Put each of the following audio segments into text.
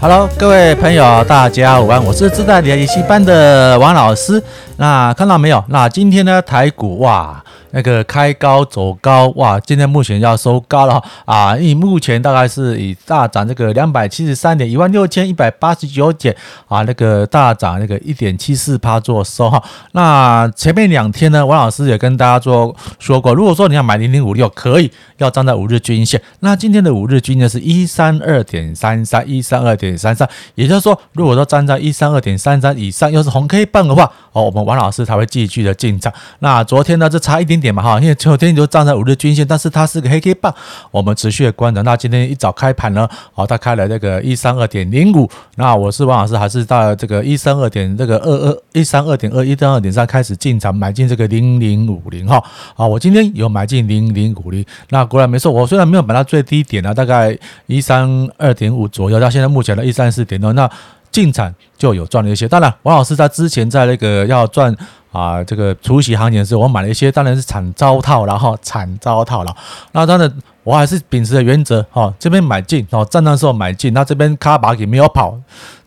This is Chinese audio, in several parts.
Hello，各位朋友，大家午安，我是自带理财习班的王老师。那看到没有？那今天呢，台股哇。那个开高走高哇，今天目前要收高了啊！以目前大概是以大涨这个两百七十三点一万六千一百八十九点啊，那个大涨那个一点七四趴做收哈。那前面两天呢，王老师也跟大家做说过，如果说你要买零零五六，可以要站在五日均线。那今天的五日均线是一三二点三三一三二点三三，也就是说，如果说站在一三二点三三以上，又是红 K 棒的话，哦，我们王老师才会继续的进场。那昨天呢，就差一点点嘛哈，因为昨天就站在五日均线，但是它是个黑 K 棒，我们持续的观察。那今天一早开盘呢，哦，它开了这个一三二点零五，那我是王老师，还是到这个一三二点这个二二一三二点二一三二点三开始进场买进这个零零五零哈，啊，我今天有买进零零五零，那果然没错，我虽然没有买到最低点啊，大概一三二点五左右，到现在目前的一三四点多，那。进场就有赚了一些，当然王老师在之前在那个要赚啊这个除息行情的时候，我买了一些，当然是惨遭套，然后惨遭套了。那当然我还是秉持的原则，哈，这边买进，哦，震荡时候买进，那这边卡把给没有跑，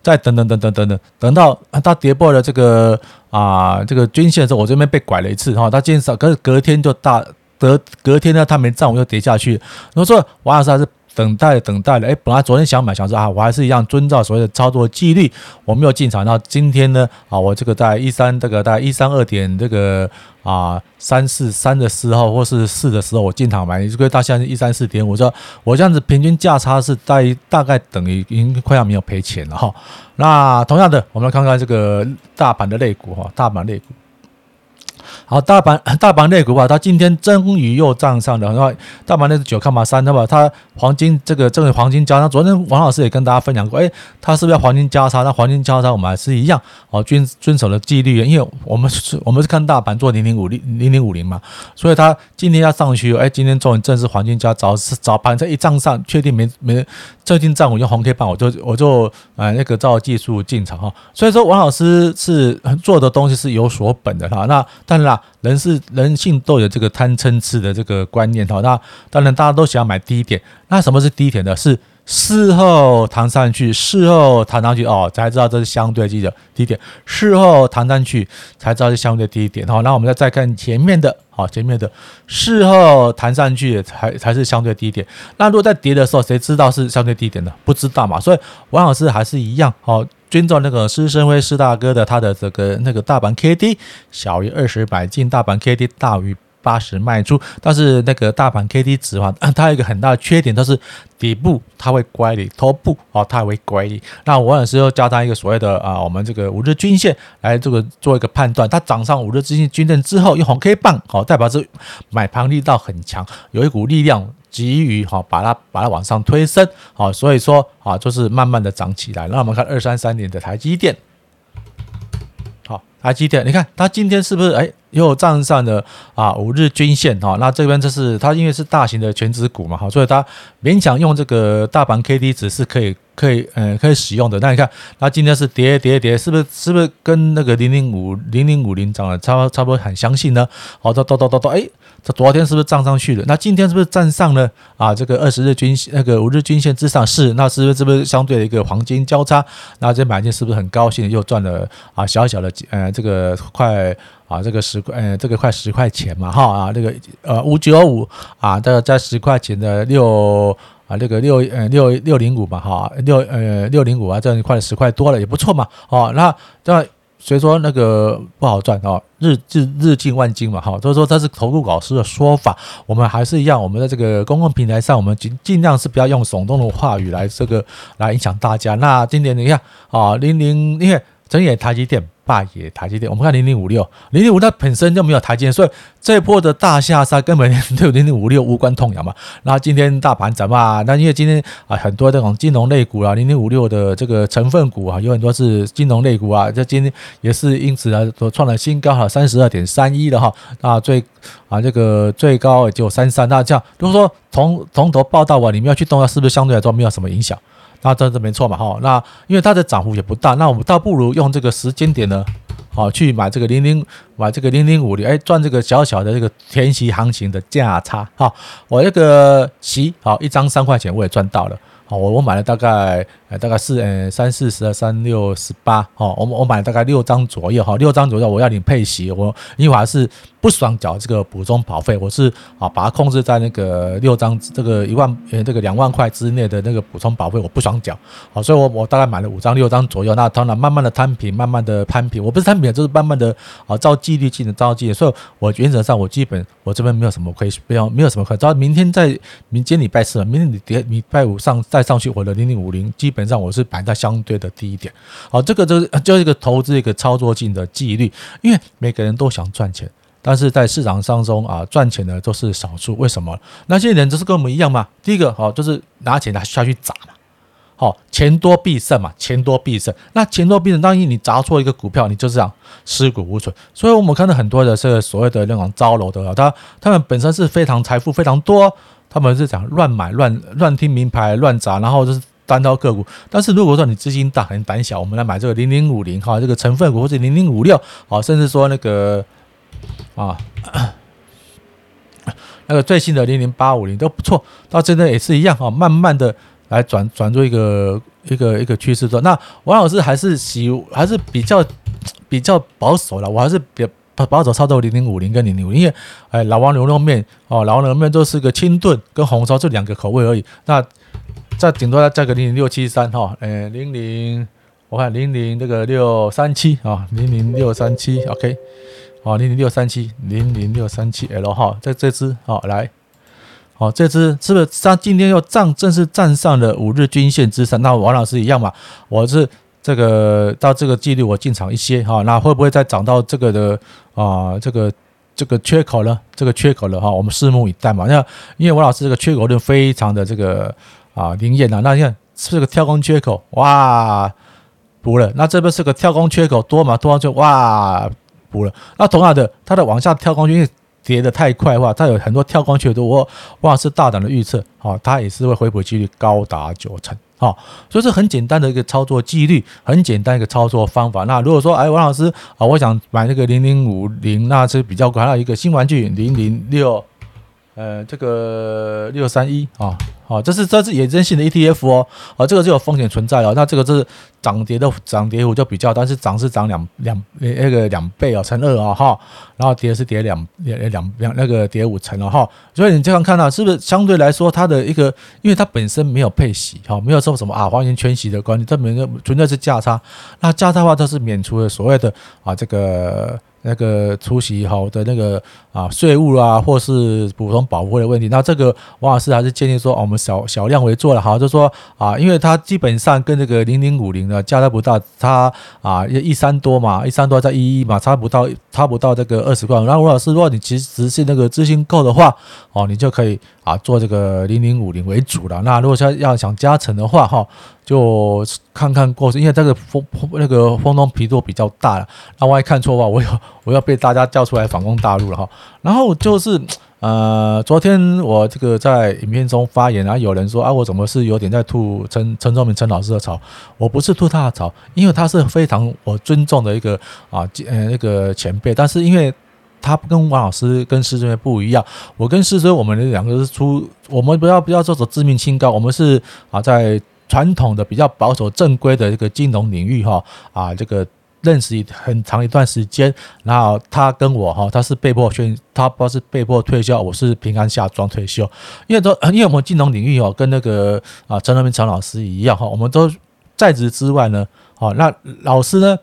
再等等等等等等，等到它跌破了这个啊这个均线的时候，我这边被拐了一次，哈，它今天可是隔天就大隔隔天呢，它没涨，我又跌下去。我说王老师还是。等待等待了，哎，本来昨天想买，想说啊，我还是一样遵照所谓的操作纪律，我没有进场。那今天呢，啊，我这个在一三这个在一三二点这个啊三四三的时候，或是四的时候，我进场买，这个到现在一三四点五，我说我这样子平均价差是大大概等于已经快要没有赔钱了哈。那同样的，我们来看看这个大盘的类股哈，大盘类股。好，大盘 大盘内股吧，它今天终于又涨上了。然后大盘那是九看嘛三，对吧？它黄金这个这个黄金交叉，昨天王老师也跟大家分享过，哎，它是不是要黄金交叉？那黄金交叉我们还是一样哦，遵遵守了纪律，因为我们是我们是看大盘做零零五零零零五零嘛，所以它今天要上去，哎，今天终于正式黄金交叉，早早盘这一涨上，确定没没最近涨，我用红 K 棒，我就我就啊那个照技术进场哈。所以说王老师是做的东西是有所本的哈。那当然啦。人是人性都有这个贪嗔痴的这个观念哈，那当然大家都想要买低点，那什么是低点呢？是事后弹上去，事后弹上去哦，才知道这是相对低的低点，事后弹上去才知道是相对低点。好，那我们再再看前面的，好，前面的事后弹上去才才是相对低点。那如果在跌的时候，谁知道是相对低点呢？不知道嘛。所以王老师还是一样，好。遵照那个施生辉施大哥的他的这个那个大盘 K D 小于二十买进，大盘 K D 大于八十卖出。但是那个大盘 K D 值的话，它有一个很大的缺点，就是底部它会乖离，头部哦它会乖离。那我有时候教他一个所谓的啊，我们这个五日均线来这个做一个判断，它涨上五日均线均线之后，用红 K 棒哦，代表是买盘力道很强，有一股力量。急于哈把它把它往上推升，好，所以说啊就是慢慢的涨起来。那我们看二三三年的台积电，好，台积电，你看它今天是不是哎又站上了啊五日均线哈？那这边就是它因为是大型的全值股嘛，哈，所以它勉强用这个大盘 K D 值是可以可以嗯可以使用的。那你看它今天是跌跌跌，是不是是不是跟那个零零五零零五零涨了差差不多很相信呢？好，它到到到到哎。这昨天是不是涨上去了？那今天是不是站上了啊？这个二十日均线那个五日均线之上是，那是不是是不是相对的一个黄金交叉？那这买进是不是很高兴又赚了啊？小小的呃这个快啊这个十块呃这个快十块钱嘛哈啊这个呃五九五啊这个在十块钱的六啊这个六呃六六零五嘛哈六呃六零五啊这样快十块多了也不错嘛哦那这。所以说那个不好赚哦，日日日进万金嘛哈，所以说这是投顾老师的说法，我们还是一样，我们在这个公共平台上，我们尽尽量是不要用耸动的话语来这个来影响大家。那今年你看啊，零零因为整眼台积电。大也台积电，我们看零零五六，零零五它本身就没有台积电，所以这波的大下杀根本对零零五六无关痛痒嘛。那今天大盘涨嘛，那因为今天啊很多这种金融类股啊，零零五六的这个成分股啊，有很多是金融类股啊，这今天也是因此啊都创了新高哈，三十二点三一了哈，那最啊这个最高也就三三，那这样如果说从从头报到尾，你们要去动它，是不是相对来说没有什么影响？那这这没错嘛哈，那因为它的涨幅也不大，那我们倒不如用这个时间点呢，好去买这个零零买这个零零五零，哎，赚这个小小的这个填息行情的价差。哈，我这个息好一张三块钱，我也赚到了。好，我我买了大概。大概是呃三四十二三六十八哦，我我买了大概六张左右哈，六张左右我要领配息，我因为我还是不爽缴这个补充保费，我是啊把它控制在那个六张这个一万呃这个两万块之内的那个补充保费我不爽缴，好，所以我我大概买了五张六张左右，那当然慢慢的摊平，慢慢的摊平，我不是摊平，就是慢慢的啊照纪律进的照纪律，所以我原则上我基本我这边没有什么亏，不要没有什么亏，只要明天在明天礼拜四，明天你跌礼拜五上再上去我的零零五零基本。上我是摆在相对的低一点，好，这个就是就是一个投资一个操作性的纪律，因为每个人都想赚钱，但是在市场当中啊，赚钱的都是少数。为什么？那些人就是跟我们一样嘛。第一个好，就是拿钱拿下去砸嘛，好，钱多必胜嘛，钱多必胜。那钱多必胜，当一你砸错一个股票，你就这样尸骨无存。所以我们看到很多的这个所谓的那种招楼的，他他们本身是非常财富非常多，他们是讲乱买乱乱听名牌乱砸，然后就是。单刀个股，但是如果说你资金大很胆小，我们来买这个零零五零哈，这个成分股或者零零五六啊，甚至说那个啊，那个最新的零零八五零都不错，到现在也是一样哈，慢慢的来转转入一个一个一个趋势中。那王老师还是喜还是比较比较保守了，我还是比较保守操作零零五零跟零零五零，因为哎老王牛肉面哦，老王牛肉面都是个清炖跟红烧这两个口味而已，那。再顶多再加个零零六七三哈，诶零零，我看零零这个六三七啊，零零六三七，OK，好零零六三七零零六三七 L 哈，在这只好来，好这只是不是它今天又站正式站上了五日均线之上？那王老师一样嘛，我是这个到这个纪律我进场一些哈，那会不会再涨到这个的啊这个这个缺口呢？这个缺口了哈，我们拭目以待嘛。那因为王老师这个缺口论非常的这个。啊，灵验呐！那你看是个跳空缺口，哇，补了。那这边是个跳空缺口多嘛？多就哇，补了。那同样的，它的往下跳空，因为跌得太快的话，它有很多跳空缺口。我王老师大胆的预测，好，它也是会回补几率高达九成。好，所以是很简单的一个操作纪律，很简单一个操作方法。那如果说，哎，王老师啊，我想买那个零零五零，那是比较还有一个新玩具零零六。呃，这个六三一啊，哦，这是这是衍生性的 ETF 哦，啊，这个是有风险存在哦。那这个是涨跌的涨跌幅就比较，但是涨是涨两两那个两倍哦，乘二啊哈，然后跌是跌两两两两那个跌五成了哈。所以你这样看到是不是相对来说它的一个，因为它本身没有配息哈，没有受什么啊黄金全息的关系，它本身纯粹是价差。那价差的话，它是免除了所谓的啊这个。那个出席好的那个啊税务啊，或是普通保护的问题，那这个王老师还是建议说，我们小小量为做了好，就说啊，因为它基本上跟这个零零五零的价差不大，它啊一三多嘛，一三多在一一嘛，差不到差不到这个二十块。然后王老师，如果你其实是那个资金够的话，哦，你就可以啊做这个零零五零为主了。那如果说要想加成的话，哈。就看看过程，因为这个风那个风东皮度比较大了，那万一看错的话，我要 我要被大家叫出来反攻大陆了哈。然后就是呃，昨天我这个在影片中发言，然后有人说啊，我怎么是有点在吐陈陈宗明陈老师的槽？我不是吐他的槽，因为他是非常我尊重的一个啊呃那个前辈，但是因为他跟王老师跟师尊不一样，我跟师尊我们两个是出，我们不要不要做走自命清高，我们是啊在。传统的比较保守正规的这个金融领域哈啊，这个认识很长一段时间，然后他跟我哈，他是被迫宣，他不是被迫退休，我是平安下庄退休，因为都因为我们金融领域哦，跟那个啊陈德明陈老师一样哈，我们都在职之外呢，好那老师呢。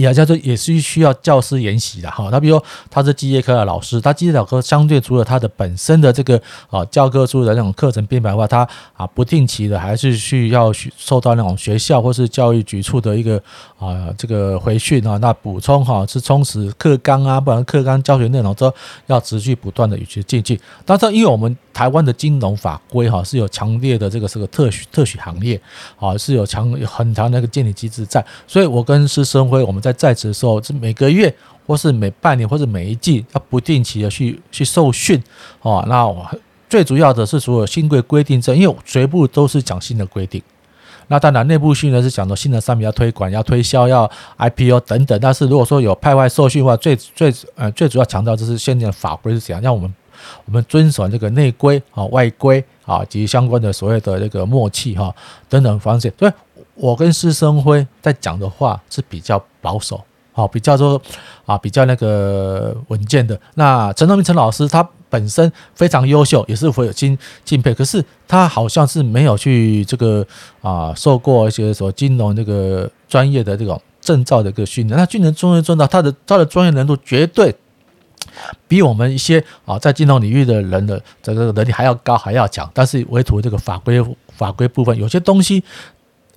也叫做也是需要教师研习的哈，他比如说他是机械科的老师，他机械科相对除了他的本身的这个啊教科书的那种课程编排的话，他啊不定期的还是需要受到那种学校或是教育局处的一个啊这个回训啊，那补充哈是充实课纲啊，不然课纲教学内容都要持续不断的与其进进。但是因为我们台湾的金融法规哈是有强烈的这个是个特许特许行业啊，是有强很强的一个建立机制在，所以我跟施生辉我们。在在职的时候，是每个月，或是每半年，或者每一季，要不定期的去去受训，哦，那我最主要的是所有新规规定这，因为全部都是讲新的规定，那当然内部训呢是讲的新的商品要推广、要推销、要 IPO 等等。但是如果说有派外受训的话，最最呃最主要强调就是现在的法规是怎样，让我们我们遵守这个内规啊、外规啊及相关的所谓的这个默契哈等等方式。所以我跟施生辉在讲的话是比较保守。好，比较说啊，比较那个稳健的。那陈德明陈老师他本身非常优秀，也是会有敬敬佩。可是他好像是没有去这个啊，受过一些什么金融这个专业的这种证照的一个训练。那军人专业证照，他的他的专业难度绝对比我们一些啊在金融领域的人的这个能力还要高，还要强。但是唯独这个法规法规部分，有些东西。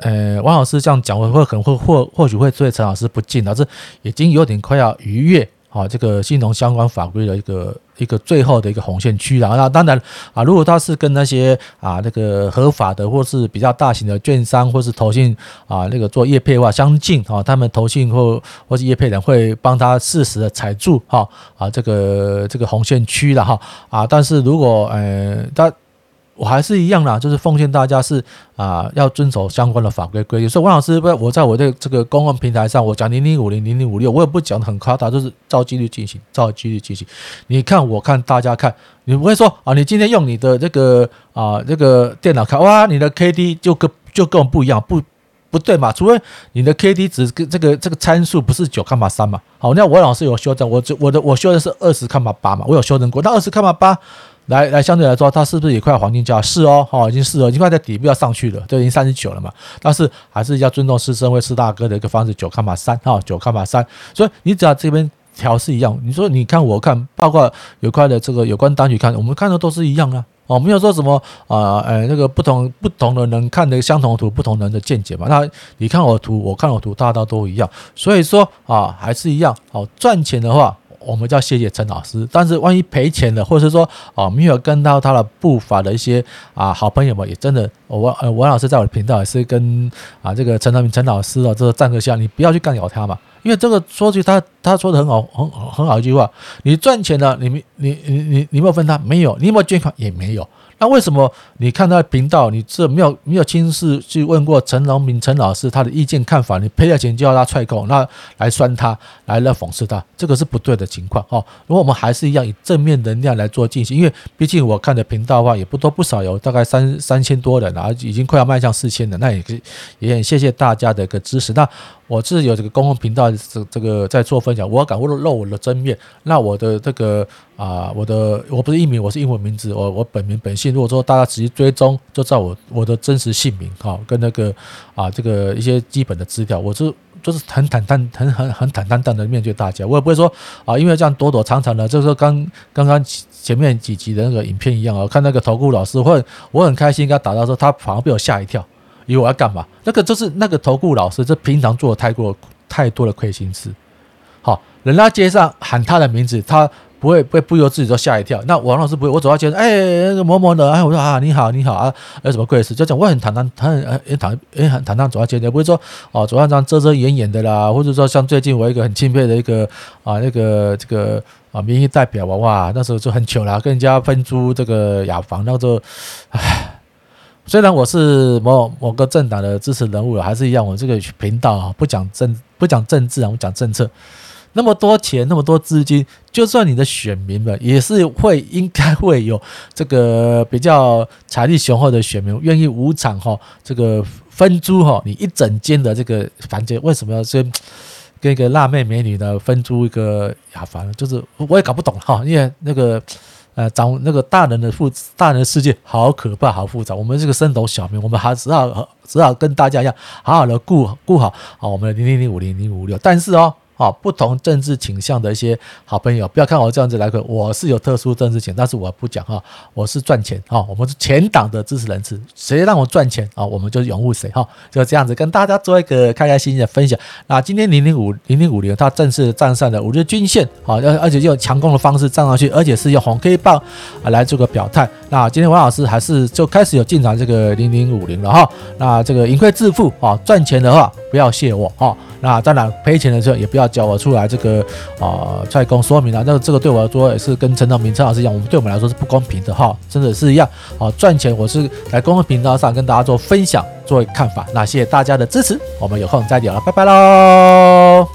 呃，王老师这样讲，我会可能会或或许会对陈老师不敬，但是已经有点快要逾越啊这个金融相关法规的一个一个最后的一个红线区了。那当然啊，如果他是跟那些啊那个合法的或是比较大型的券商或是投信啊那个做业配的话相近啊，他们投信或或是业配人会帮他适时的踩住哈啊这个这个红线区了哈啊，但是如果呃他。我还是一样啦，就是奉劝大家是啊，要遵守相关的法规规定。所以王老师，不，我在我的这个公共平台上，我讲零零五零零零五六，我也不讲的很夸大，就是照纪律进行，照纪律进行。你看，我看，大家看，你不会说啊，你今天用你的这个啊这个电脑看，哇，你的 K D 就跟就跟我不一样，不不对嘛？除非你的 K D 值跟这个这个参数不是九康马三嘛？好，那我老师有修正，我这我的我修的是二十康马八嘛，我有修正过，那二十康马八。来来，相对来说，它是不是也快黄金价？是哦，好，已经是了，已经快在底部要上去了，都已经三十九了嘛。但是还是要尊重施升辉施大哥的一个方式，九看码三哈，九看码三。所以你只要这边调是一样，你说你看我看，包括有关的这个有关单曲看，我们看的都是一样啊。哦，没有说什么啊，呃，那个不同不同的人看的相同的图，不同人的见解嘛。那你看我图，我看我图，大家都一样。所以说啊，还是一样。好，赚钱的话。我们就要谢谢陈老师，但是万一赔钱了，或者是说哦没有跟到他的步伐的一些啊好朋友们，也真的，我呃王老师在我的频道也是跟啊这个陈德明陈老师的这个赞个相，你不要去干扰他嘛，因为这个说句他他说的很好很很好一句话，你赚钱了，你没你你你你没有分他没有，你有没有捐款也没有。那为什么你看他的频道，你这没有没有亲自去问过陈龙明陈老师他的意见看法？你赔了钱就要他踹够，那来酸他，来来讽刺他，这个是不对的情况哦。如果我们还是一样以正面能量来做进行，因为毕竟我看的频道的话也不多不少，有大概三三千多人啊，已经快要迈向四千了。那也也很谢谢大家的一个支持。那我是有这个公共频道，这这个在做分享，我要敢露露我的真面。那我的这个啊，我的我不是艺名，我是英文名字，我我本名本姓。如果说大家直接追踪，就知道我我的真实姓名哈，跟那个啊这个一些基本的资料，我是就是很坦荡很很很坦荡荡的面对大家，我也不会说啊，因为这样躲躲藏藏的，就是说刚刚刚前面几集的那个影片一样啊，看那个投顾老师，或者我很开心跟他打到说，他反而被我吓一跳。以为我要干嘛？那个就是那个投顾老师，这平常做的太过太多的亏心事。好，人家街上喊他的名字，他不会不会不由自主就吓一跳。那王老师不会，我走到街上，哎，那个某某的，哎，我说啊，你好，你好啊，有什么贵事？就讲我很坦荡，很很坦，很很坦荡走到街上，不会说哦，走上这样遮遮掩掩的啦，或者说像最近我一个很钦佩的一个啊，那个这个啊，民意代表哇哇，那时候就很糗啦，跟人家分租这个雅房，那时候，唉。虽然我是某某个政党的支持人物，还是一样，我这个频道啊，不讲政不讲政治啊，我讲政策。那么多钱，那么多资金，就算你的选民们也是会应该会有这个比较财力雄厚的选民，愿意无偿哈这个分租哈你一整间的这个房间，为什么要先跟一个辣妹美女呢分租一个雅房？就是我也搞不懂哈，因为那个。呃，长那个大人的复大人的世界好可怕，好复杂。我们这个升斗小民，我们还只好只好跟大家一样，好好的顾顾好好我们的零零零五零零五六。但是哦。啊，不同政治倾向的一些好朋友，不要看我这样子来个，我是有特殊政治倾，但是我不讲哈，我是赚钱哈，我们是全党的支持人士，谁让我赚钱啊，我们就拥护谁哈，就这样子跟大家做一个开开心心的分享。那今天零零五零零五零，它正式站上了五日均线，好，而而且用强攻的方式站上去，而且是用红 K 棒来做个表态。那今天王老师还是就开始有进场这个零零五零了哈，那这个盈亏自负啊，赚钱的话不要谢我哈。那当然赔钱的时候也不要叫我出来这个啊、呃、出来供说明了，那这个对我来说也是跟陈道明陈老师一样，我们对我们来说是不公平的哈，真的是一样啊，赚钱我是来公共频道上跟大家做分享，做看法，那谢谢大家的支持，我们有空再聊了，拜拜喽。